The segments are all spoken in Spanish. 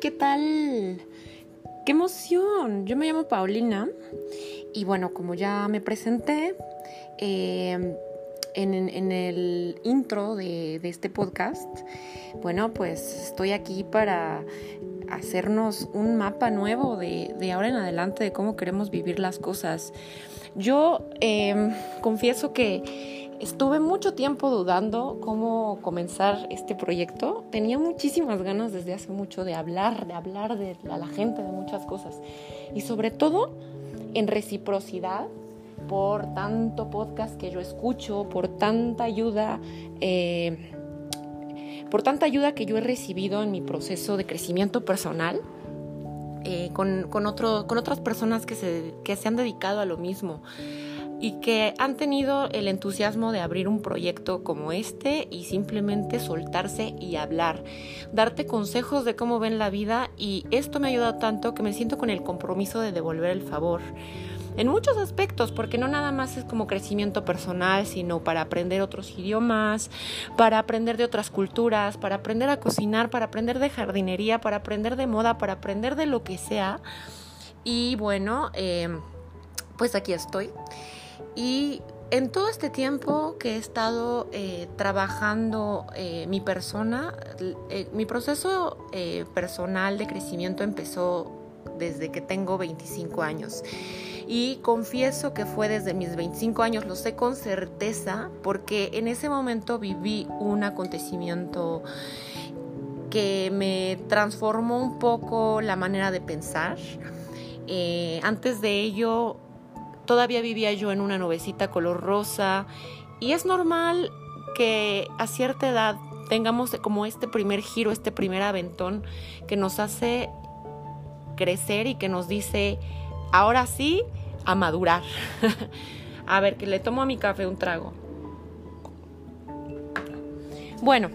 ¿qué tal? ¡Qué emoción! Yo me llamo Paulina y bueno, como ya me presenté em, en, el intro de, este podcast, bueno, pues estoy aquí para hacernos un mapa nuevo de, ahora en adelante de cómo queremos vivir las cosas. Yo em, confieso que Estuve mucho tiempo dudando cómo comenzar este proyecto. Tenía muchísimas ganas desde hace mucho de hablar, de hablar de, a la gente de muchas cosas. Y sobre todo en reciprocidad por tanto podcast que yo escucho, por tanta ayuda, eh, por tanta ayuda que yo he recibido en mi proceso de crecimiento personal. Eh, con, con, con otras personas que se, que se han dedicado a lo mismo y que han tenido el entusiasmo de abrir un proyecto como este y simplemente soltarse y hablar, darte consejos de cómo ven la vida y esto me ha ayudado tanto que me siento con el compromiso de devolver el favor. En muchos aspectos, porque no nada más es como crecimiento personal, sino para aprender otros idiomas, para aprender de otras culturas, para aprender a cocinar, para aprender de jardinería, para aprender de moda, para aprender de lo que sea. Y bueno, eh, pues aquí estoy. Y en todo este tiempo que he estado eh, trabajando eh, mi persona, eh, mi proceso personal de crecimiento empezó desde que tengo 25 años. Y confieso que fue desde mis 25 años, lo sé con certeza, porque en ese momento viví un acontecimiento que me transformó un poco la manera de pensar. antes de ello Todavía vivía yo en una novecita color rosa y es normal que a cierta edad tengamos como este primer giro, este primer aventón que nos hace crecer y que nos dice, ahora sí, a madurar. a ver, que le tomo a mi café un trago. Bueno,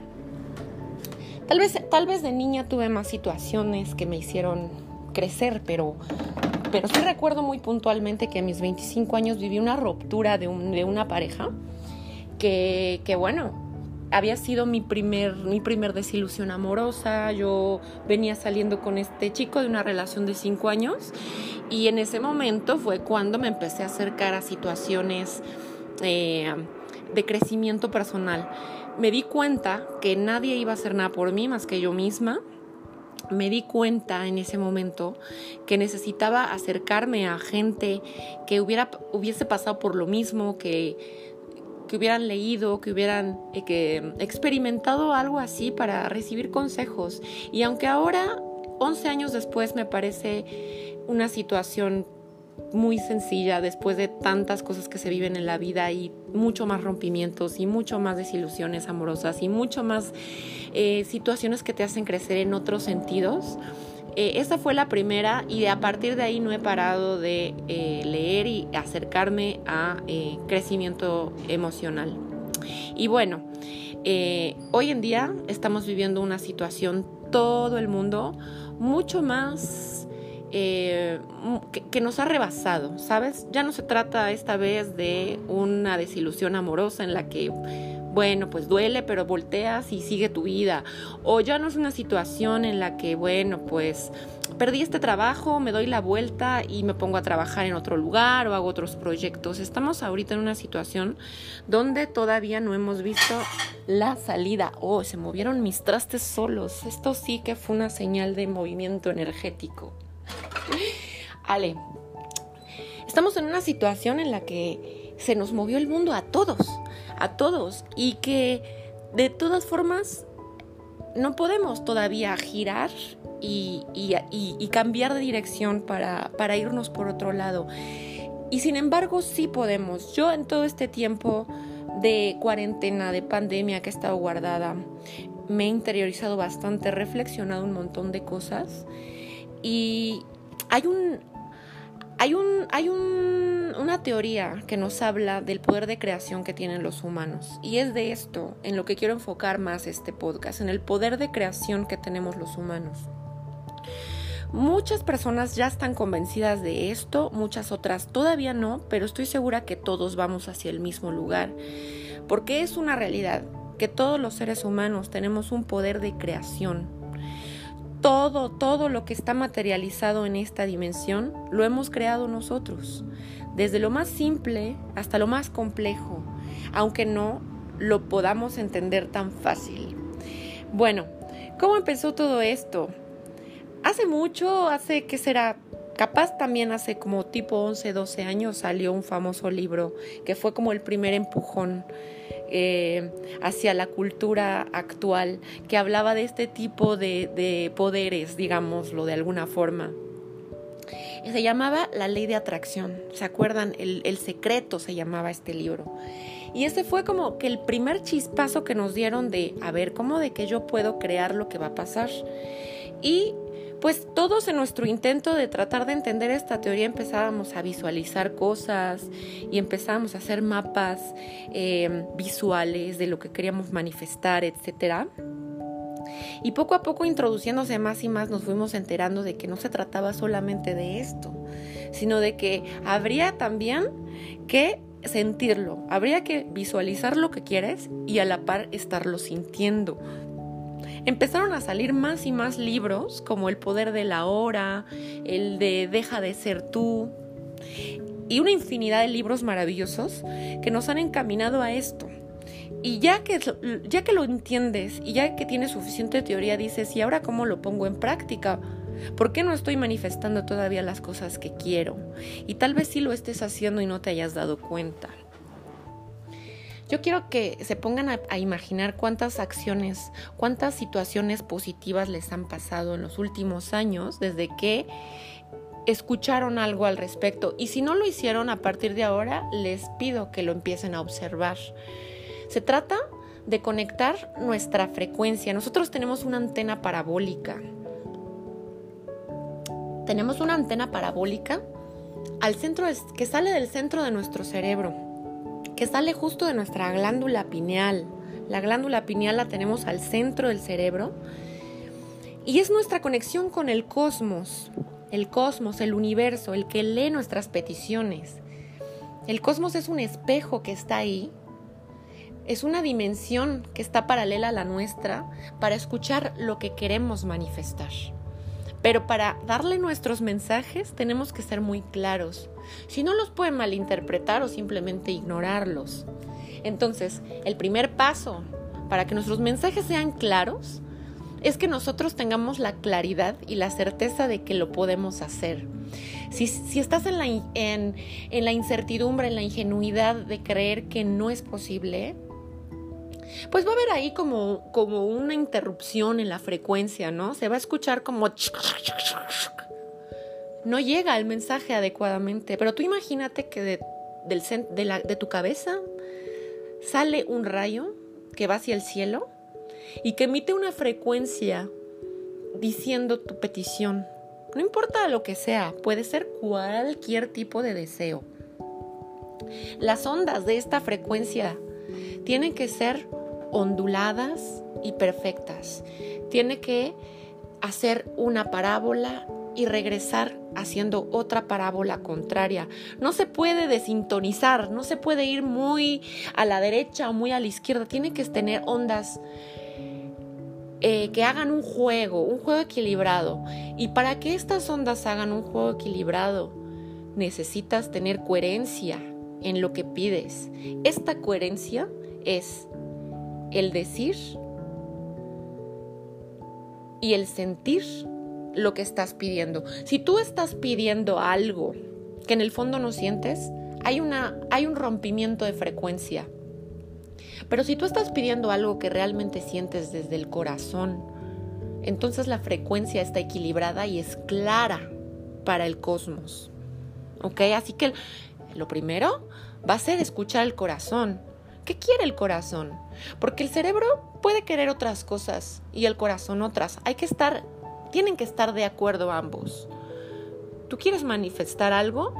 tal vez, tal vez de niña tuve más situaciones que me hicieron crecer, pero pero sí recuerdo muy puntualmente que a mis 25 años viví una ruptura de, una pareja que, bueno, había sido mi primer, mi primer desilusión amorosa. Yo venía saliendo con este chico de una relación de 5 años y en ese momento fue cuando me empecé a acercar a situaciones eh, de crecimiento personal. Me di cuenta que nadie iba a hacer nada por mí más que yo misma me di cuenta en ese momento que necesitaba acercarme a gente que hubiera, hubiese pasado por lo mismo, que, que hubieran leído, que hubieran eh, que experimentado algo así para recibir consejos. Y aunque ahora, 11 años después, me parece una situación muy sencilla después de tantas cosas que se viven en la vida y mucho más rompimientos y mucho más desilusiones amorosas y mucho más eh, situaciones que te hacen crecer en otros sentidos. Eh, esa fue la primera y a partir de ahí no he parado de eh, leer y acercarme a crecimiento emocional. Y bueno, hoy en día estamos viviendo una situación todo el mundo mucho más eh, que, nos ha rebasado, ¿sabes? Ya no se trata esta vez de una desilusión amorosa en la que, bueno, pues duele, pero volteas y sigue tu vida. O ya no es una situación en la que, bueno, pues perdí este trabajo, me doy la vuelta y me pongo a trabajar en otro lugar o hago otros proyectos. Estamos ahorita en una situación donde todavía no hemos visto la salida. Oh, se movieron mis trastes solos. Esto sí que fue una señal de movimiento energético. Ale, estamos en una situación en la que se nos movió el mundo a todos, a todos, y que de todas formas no podemos todavía girar y, cambiar de dirección para, para irnos por otro lado. Y sin embargo sí podemos. Yo en todo este tiempo de cuarentena, de pandemia que he estado guardada, me he interiorizado bastante, he reflexionado un montón de cosas y, hay un, hay un, hay un, una teoría que nos habla del poder de creación que tienen los humanos. Y es de esto en lo que quiero enfocar más este podcast, en el poder de creación que tenemos los humanos. Muchas personas ya están convencidas de esto, muchas otras todavía no, pero estoy segura que todos vamos hacia el mismo lugar, porque es una realidad que todos los seres humanos tenemos un poder de creación todo, todo lo que está materializado en esta dimensión lo hemos creado nosotros, desde lo más simple hasta lo más complejo, aunque no lo podamos entender tan fácil. Bueno, ¿cómo empezó todo esto? Hace mucho, hace que será Capaz también hace como tipo 11, 12 años salió un famoso libro que fue como el primer empujón eh, hacia la cultura actual, que hablaba de este tipo de, poderes, digámoslo de alguna forma. Se llamaba La Ley de Atracción, ¿se acuerdan? El, secreto se llamaba este libro. Y ese fue como que el primer chispazo que nos dieron de, a ver, ¿cómo de que yo puedo crear lo que va a pasar? Y pues todos en nuestro intento de tratar de entender esta teoría empezábamos a visualizar cosas y empezábamos a hacer mapas eh, visuales de lo que queríamos manifestar, etc. Y poco a poco introduciéndose más y más nos fuimos enterando de que no se trataba solamente de esto, sino de que habría también que sentirlo, habría que visualizar lo que quieres y a la par estarlo sintiendo, empezaron a salir más y más libros como El poder de la hora, el de Deja de ser tú y una infinidad de libros maravillosos que nos han encaminado a esto. Y ya que, ya que lo entiendes y ya que tienes suficiente teoría, dices, ¿y ahora cómo lo pongo en práctica? ¿Por qué no estoy manifestando todavía las cosas que quiero? Y tal vez sí lo estés haciendo y no te hayas dado cuenta. Yo quiero que se pongan a, imaginar cuántas acciones, cuántas situaciones positivas les han pasado en los últimos años desde que escucharon algo al respecto. Y si no lo hicieron a partir de ahora, les pido que lo empiecen a observar. Se trata de conectar nuestra frecuencia. Nosotros tenemos una antena parabólica. Tenemos una antena parabólica al centro que sale del centro de nuestro cerebro que sale justo de nuestra glándula pineal. La glándula pineal la tenemos al centro del cerebro y es nuestra conexión con el cosmos, el cosmos, el universo, el que lee nuestras peticiones. El cosmos es un espejo que está ahí, es una dimensión que está paralela a la nuestra para escuchar lo que queremos manifestar. Pero para darle nuestros mensajes tenemos que ser muy claros. Si no los pueden malinterpretar o simplemente ignorarlos. Entonces, el primer paso para que nuestros mensajes sean claros es que nosotros tengamos la claridad y la certeza de que lo podemos hacer. Si, estás en la, en la incertidumbre, en la ingenuidad de creer que no es posible, pues va a haber ahí como, como una interrupción en la frecuencia, ¿no? Se va a escuchar como... No llega el mensaje adecuadamente, pero tú imagínate que de, del, de, la, de tu cabeza sale un rayo que va hacia el cielo y que emite una frecuencia diciendo tu petición. No importa lo que sea, puede ser cualquier tipo de deseo. Las ondas de esta frecuencia tienen que ser onduladas y perfectas. Tiene que hacer una parábola y regresar haciendo otra parábola contraria. No se puede desintonizar, no se puede ir muy a la derecha o muy a la izquierda. Tiene que tener ondas eh, que hagan un juego, un juego equilibrado. Y para que estas ondas hagan un juego equilibrado, necesitas tener coherencia en lo que pides. Esta coherencia es el decir y el sentir lo que estás pidiendo. Si tú estás pidiendo algo que en el fondo no sientes, hay, una, hay un rompimiento de frecuencia. Pero si tú estás pidiendo algo que realmente sientes desde el corazón, entonces la frecuencia está equilibrada y es clara para el cosmos. ¿Ok? Así que lo primero va a ser escuchar el corazón. ¿Qué quiere el corazón? Porque el cerebro puede querer otras cosas y el corazón otras. Hay que estar, tienen que estar de acuerdo ambos. ¿Tú quieres manifestar algo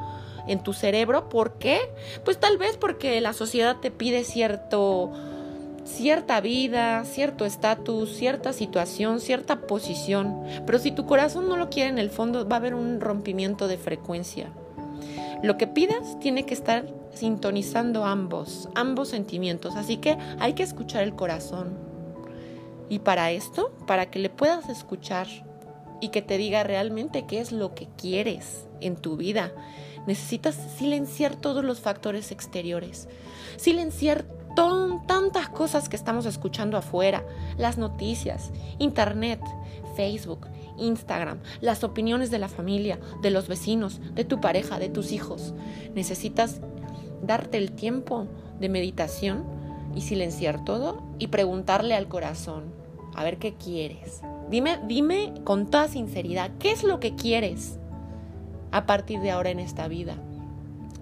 en tu cerebro? ¿Por qué? Pues tal vez porque la sociedad te pide cierto cierta vida, cierto estatus, cierta situación, cierta posición. Pero si tu corazón no lo quiere en el fondo, va a haber un rompimiento de frecuencia. Lo que pidas tiene que estar sintonizando ambos, ambos sentimientos. Así que hay que escuchar el corazón. Y para esto, para que le puedas escuchar y que te diga realmente qué es lo que quieres en tu vida. Necesitas silenciar todos los factores exteriores, silenciar tantas cosas que estamos escuchando afuera, las noticias, internet, Facebook, Instagram, las opiniones de la familia, de los vecinos, de tu pareja, de tus hijos. Necesitas darte el tiempo de meditación y silenciar todo y preguntarle al corazón, a ver qué quieres. Dime, dime con toda sinceridad, ¿qué es lo que quieres a partir de ahora en esta vida?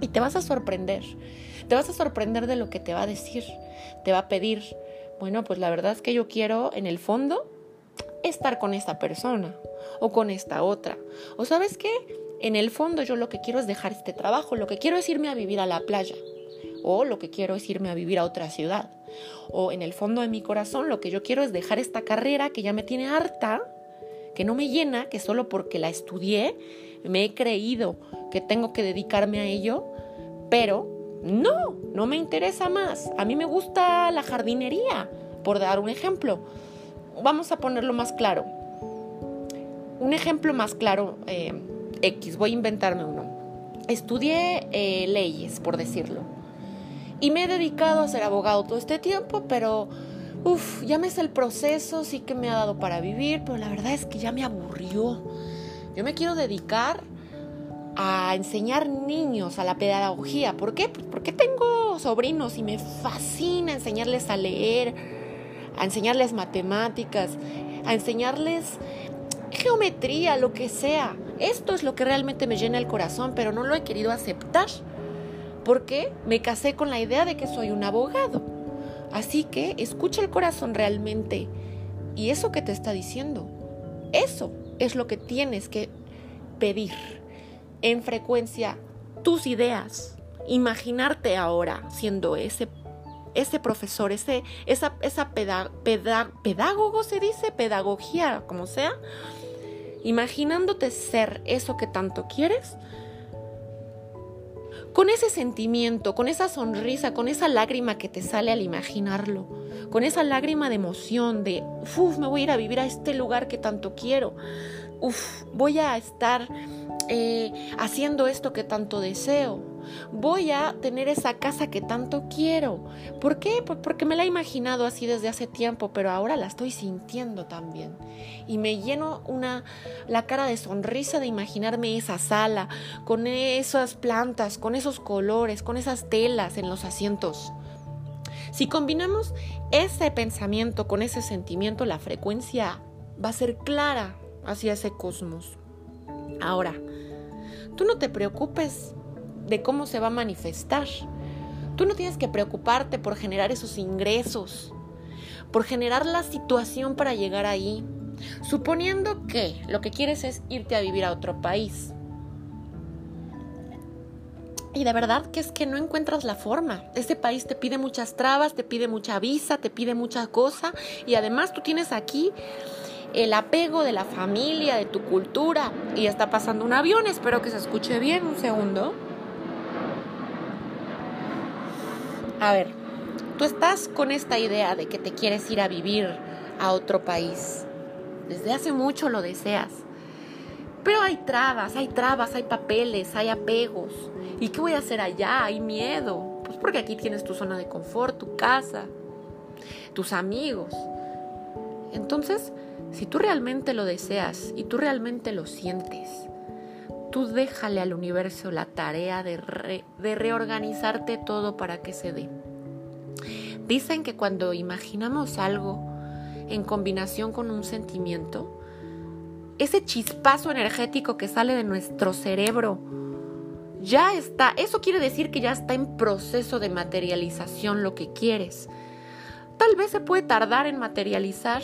Y te vas a sorprender. Te vas a sorprender de lo que te va a decir. Te va a pedir, bueno, pues la verdad es que yo quiero en el fondo estar con esta persona o con esta otra. O sabes qué? En el fondo yo lo que quiero es dejar este trabajo, lo que quiero es irme a vivir a la playa o lo que quiero es irme a vivir a otra ciudad. O en el fondo de mi corazón lo que yo quiero es dejar esta carrera que ya me tiene harta, que no me llena, que solo porque la estudié me he creído que tengo que dedicarme a ello, pero no, no me interesa más. A mí me gusta la jardinería, por dar un ejemplo. Vamos a ponerlo más claro. Un ejemplo más claro, eh, X, voy a inventarme uno. Estudié eh, leyes, por decirlo. Y me he dedicado a ser abogado todo este tiempo, pero, uff, ya me el proceso, sí que me ha dado para vivir, pero la verdad es que ya me aburrió. Yo me quiero dedicar a enseñar niños a la pedagogía. ¿Por qué? Pues porque tengo sobrinos y me fascina enseñarles a leer, a enseñarles matemáticas, a enseñarles geometría, lo que sea. Esto es lo que realmente me llena el corazón, pero no lo he querido aceptar porque me casé con la idea de que soy un abogado. Así que escucha el corazón realmente y eso que te está diciendo. Eso es lo que tienes que pedir en frecuencia tus ideas, imaginarte ahora siendo ese, ese profesor, ese, esa, esa pedagogo se dice, pedagogía, como sea, imaginándote ser eso que tanto quieres, con ese sentimiento, con esa sonrisa, con esa lágrima que te sale al imaginarlo, con esa lágrima de emoción, de, uff, me voy a ir a vivir a este lugar que tanto quiero, uff, voy a estar eh, haciendo esto que tanto deseo. Voy a tener esa casa que tanto quiero. ¿Por qué? Porque me la he imaginado así desde hace tiempo, pero ahora la estoy sintiendo también. Y me lleno una la cara de sonrisa de imaginarme esa sala con esas plantas, con esos colores, con esas telas en los asientos. Si combinamos ese pensamiento con ese sentimiento, la frecuencia va a ser clara hacia ese cosmos. Ahora, tú no te preocupes de cómo se va a manifestar. Tú no tienes que preocuparte por generar esos ingresos, por generar la situación para llegar ahí, suponiendo que lo que quieres es irte a vivir a otro país. Y de verdad que es que no encuentras la forma. Ese país te pide muchas trabas, te pide mucha visa, te pide mucha cosa. Y además tú tienes aquí el apego de la familia, de tu cultura. Y está pasando un avión, espero que se escuche bien un segundo. A ver, tú estás con esta idea de que te quieres ir a vivir a otro país. Desde hace mucho lo deseas. Pero hay trabas, hay trabas, hay papeles, hay apegos. ¿Y qué voy a hacer allá? Hay miedo. Pues porque aquí tienes tu zona de confort, tu casa, tus amigos. Entonces, si tú realmente lo deseas y tú realmente lo sientes, tú déjale al universo la tarea de, reorganizarte todo para que se dé. Dicen que cuando imaginamos algo en combinación con un sentimiento, ese chispazo energético que sale de nuestro cerebro ya está, eso quiere decir que ya está en proceso de materialización lo que quieres. Tal vez se puede tardar en materializar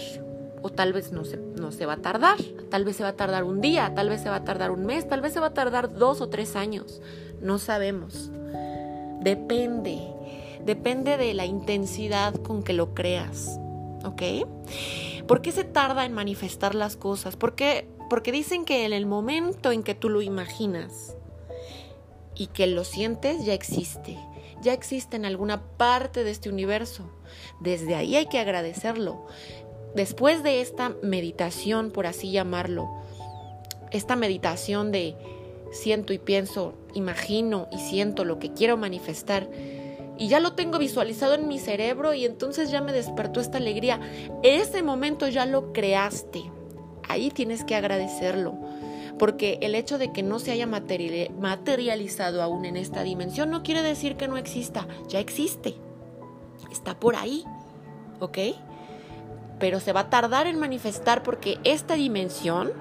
o tal vez no se, no se va a tardar, tal vez se va a tardar un día, tal vez se va a tardar un mes, tal vez se va a tardar dos o tres años, no sabemos. Depende, depende de la intensidad con que lo creas, ¿ok? ¿Por qué se tarda en manifestar las cosas? Porque, porque dicen que en el momento en que tú lo imaginas y que lo sientes, ya existe ya existe en alguna parte de este universo. Desde ahí hay que agradecerlo después de esta meditación, por así llamarlo, esta meditación de siento y pienso, imagino y siento lo que quiero manifestar y ya lo tengo visualizado en mi cerebro y entonces ya me despertó esta alegría. Ese momento ya lo creaste. Ahí tienes que agradecerlo. Porque el hecho de que no se haya materializado aún en esta dimensión no quiere decir que no exista. Ya existe. Está por ahí. ¿Ok? Pero se va a tardar en manifestar porque esta dimensión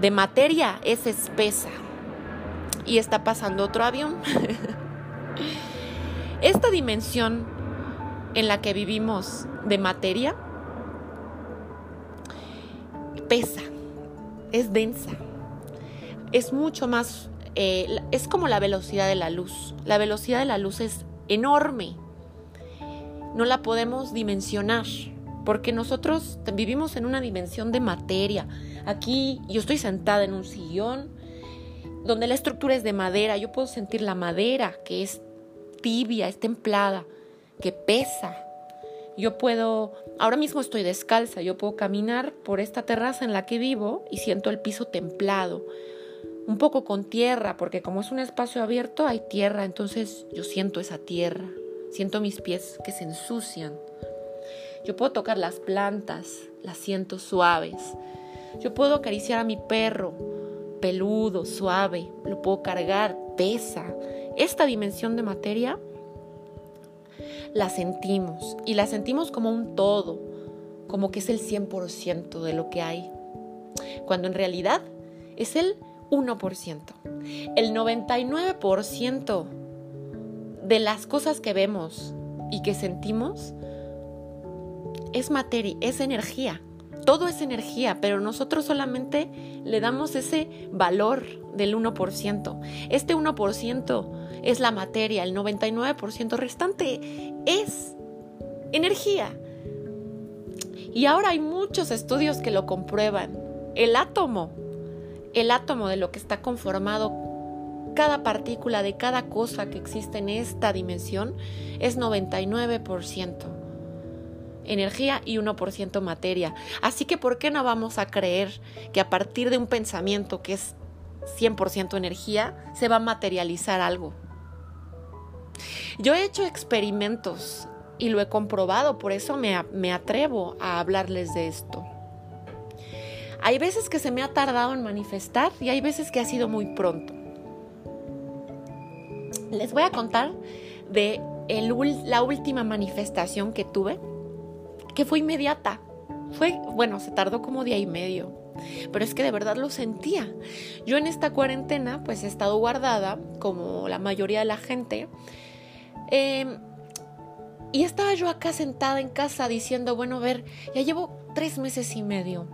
de materia es espesa. Y está pasando otro avión. Esta dimensión en la que vivimos de materia pesa, es densa, es mucho más, eh, es como la velocidad de la luz. La velocidad de la luz es enorme, no la podemos dimensionar, porque nosotros vivimos en una dimensión de materia. Aquí yo estoy sentada en un sillón donde la estructura es de madera, yo puedo sentir la madera que es tibia, es templada, que pesa. Yo puedo, ahora mismo estoy descalza, yo puedo caminar por esta terraza en la que vivo y siento el piso templado, un poco con tierra, porque como es un espacio abierto hay tierra, entonces yo siento esa tierra, siento mis pies que se ensucian. Yo puedo tocar las plantas, las siento suaves. Yo puedo acariciar a mi perro, peludo, suave, lo puedo cargar, pesa esta dimensión de materia la sentimos y la sentimos como un todo, como que es el 100% de lo que hay, cuando en realidad es el 1%. El 99% de las cosas que vemos y que sentimos es materia, es energía. Todo es energía, pero nosotros solamente le damos ese valor del 1%. Este 1% es la materia, el 99% restante es energía. Y ahora hay muchos estudios que lo comprueban. El átomo, el átomo de lo que está conformado cada partícula de cada cosa que existe en esta dimensión es 99% energía y 1% materia. Así que, ¿por qué no vamos a creer que a partir de un pensamiento que es 100% energía, se va a materializar algo? Yo he hecho experimentos y lo he comprobado, por eso me, me atrevo a hablarles de esto. Hay veces que se me ha tardado en manifestar y hay veces que ha sido muy pronto. Les voy a contar de la última manifestación que tuve, que fue inmediata. Fue, bueno, se tardó como día y medio, pero es que de verdad lo sentía. Yo en esta cuarentena, pues he estado guardada, como la mayoría de la gente, Em, y estaba yo acá sentada en casa diciendo, bueno, a ver, ya llevo tres meses y medio.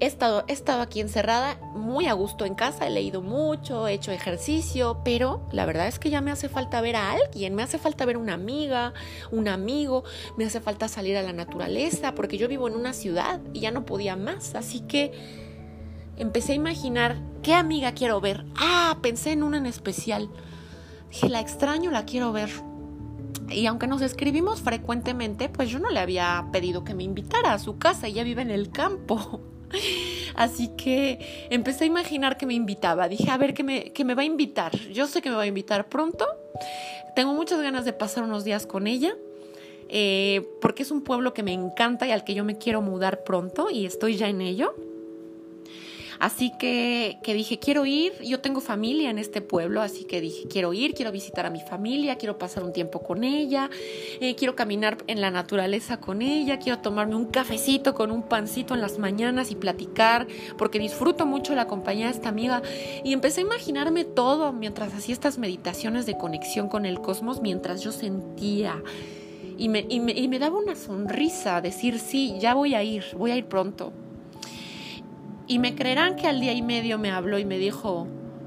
He estado, he estado aquí encerrada, muy a gusto en casa, he leído mucho, he hecho ejercicio, pero la verdad es que ya me hace falta ver a alguien, me hace falta ver una amiga, un amigo, me hace falta salir a la naturaleza, porque yo vivo en una ciudad y ya no podía más. Así que empecé a imaginar qué amiga quiero ver. Ah, pensé en una en especial Dije, la extraño, la quiero ver. Y aunque nos escribimos frecuentemente, pues yo no le había pedido que me invitara a su casa, ella vive en el campo. Así que empecé a imaginar que me invitaba. Dije, a ver, que me, que me va a invitar. Yo sé que me va a invitar pronto. Tengo muchas ganas de pasar unos días con ella. Eh, porque es un pueblo que me encanta y al que yo me quiero mudar pronto y estoy ya en ello. Así que, que dije, quiero ir, yo tengo familia en este pueblo, así que dije, quiero ir, quiero visitar a mi familia, quiero pasar un tiempo con ella, eh, quiero caminar en la naturaleza con ella, quiero tomarme un cafecito con un pancito en las mañanas y platicar, porque disfruto mucho la compañía de esta amiga. Y empecé a imaginarme todo mientras hacía estas meditaciones de conexión con el cosmos, mientras yo sentía. Y me, y me, y me daba una sonrisa decir, sí, ya voy a ir, voy a ir pronto. Y me creerán que al día y medio me habló y me dijo,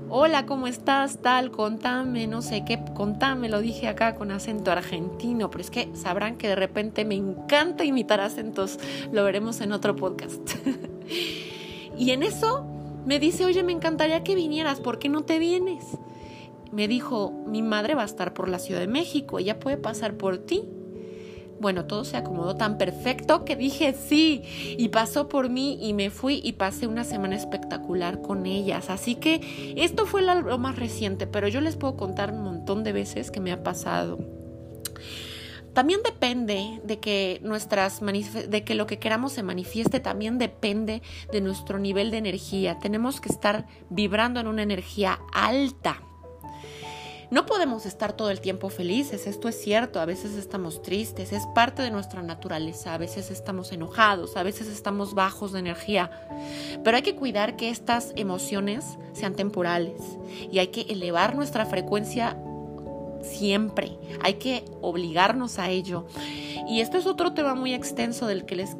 hola, ¿cómo estás? Tal, contame, no sé qué, contame, lo dije acá con acento argentino, pero es que sabrán que de repente me encanta imitar acentos, lo veremos en otro podcast. y en eso me dice, oye, me encantaría que vinieras, ¿por qué no te vienes? Me dijo, mi madre va a estar por la Ciudad de México, ella puede pasar por ti. Bueno, todo se acomodó tan perfecto que dije sí y pasó por mí y me fui y pasé una semana espectacular con ellas. Así que esto fue lo más reciente, pero yo les puedo contar un montón de veces que me ha pasado. También depende de que nuestras de que lo que queramos se manifieste, también depende de nuestro nivel de energía. Tenemos que estar vibrando en una energía alta. No podemos estar todo el tiempo felices, esto es cierto, a veces estamos tristes, es parte de nuestra naturaleza, a veces estamos enojados, a veces estamos bajos de energía, pero hay que cuidar que estas emociones sean temporales y hay que elevar nuestra frecuencia siempre, hay que obligarnos a ello. Y esto es otro tema muy extenso del que les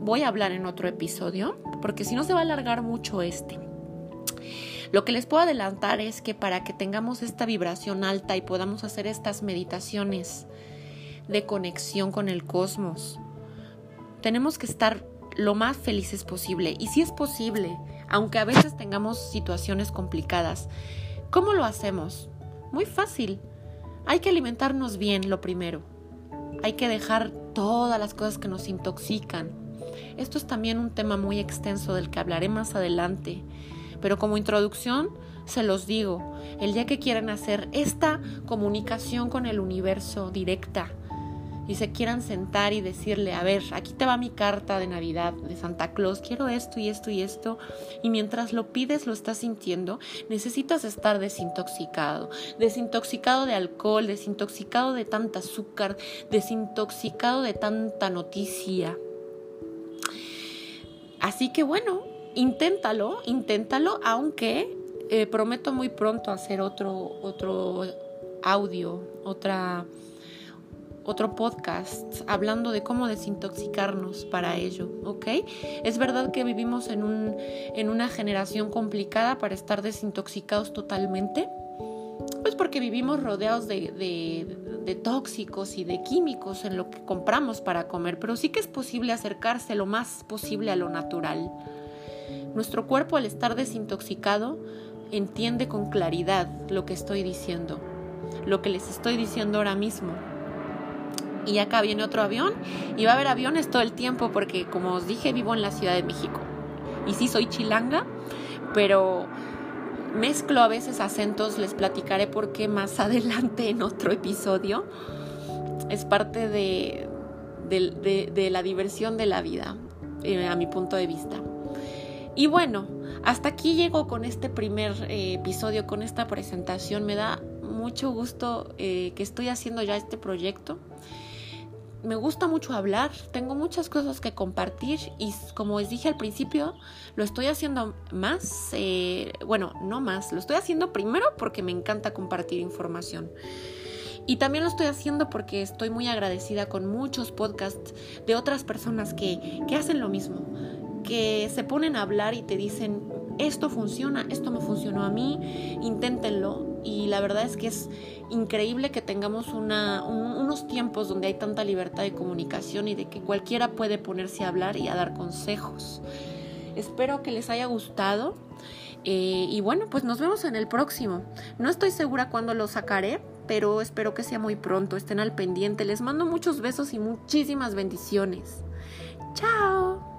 voy a hablar en otro episodio, porque si no se va a alargar mucho este. Lo que les puedo adelantar es que para que tengamos esta vibración alta y podamos hacer estas meditaciones de conexión con el cosmos, tenemos que estar lo más felices posible. Y si es posible, aunque a veces tengamos situaciones complicadas, ¿cómo lo hacemos? Muy fácil. Hay que alimentarnos bien, lo primero. Hay que dejar todas las cosas que nos intoxican. Esto es también un tema muy extenso del que hablaré más adelante. Pero como introducción, se los digo, el día que quieran hacer esta comunicación con el universo directa y se quieran sentar y decirle, a ver, aquí te va mi carta de Navidad de Santa Claus, quiero esto y esto y esto, y mientras lo pides, lo estás sintiendo, necesitas estar desintoxicado, desintoxicado de alcohol, desintoxicado de tanta azúcar, desintoxicado de tanta noticia. Así que bueno, inténtalo, inténtalo, aunque eh, prometo muy pronto hacer otro, otro audio, otra, otro podcast hablando de cómo desintoxicarnos para ello, ¿ok? Es verdad que vivimos en, un, en una generación complicada para estar desintoxicados totalmente, pues porque vivimos rodeados de, de, de, tóxicos y de químicos en lo que compramos para comer, pero sí que es posible acercarse lo más posible a lo natural. Nuestro cuerpo al estar desintoxicado entiende con claridad lo que estoy diciendo, lo que les estoy diciendo ahora mismo. Y acá viene otro avión y va a haber aviones todo el tiempo porque como os dije vivo en la Ciudad de México. Y sí soy chilanga, pero mezclo a veces acentos, les platicaré por qué más adelante en otro episodio. Es parte de, la diversión de la vida, eh, a mi punto de vista. Y bueno, hasta aquí llego con este primer eh, episodio, con esta presentación. Me da mucho gusto eh, que estoy haciendo ya este proyecto. Me gusta mucho hablar, tengo muchas cosas que compartir y como les dije al principio, lo estoy haciendo más, eh, bueno, no más, lo estoy haciendo primero porque me encanta compartir información. Y también lo estoy haciendo porque estoy muy agradecida con muchos podcasts de otras personas que, que hacen lo mismo que se ponen a hablar y te dicen, esto funciona, esto me funcionó a mí, inténtenlo. Y la verdad es que es increíble que tengamos unos tiempos donde hay tanta libertad de comunicación y de que cualquiera puede ponerse a hablar y a dar consejos. Espero que les haya gustado. Eh, y bueno, pues nos vemos en el próximo. No estoy segura cuándo lo sacaré, pero espero que sea muy pronto. Estén al pendiente. Les mando muchos besos y muchísimas bendiciones. Chao.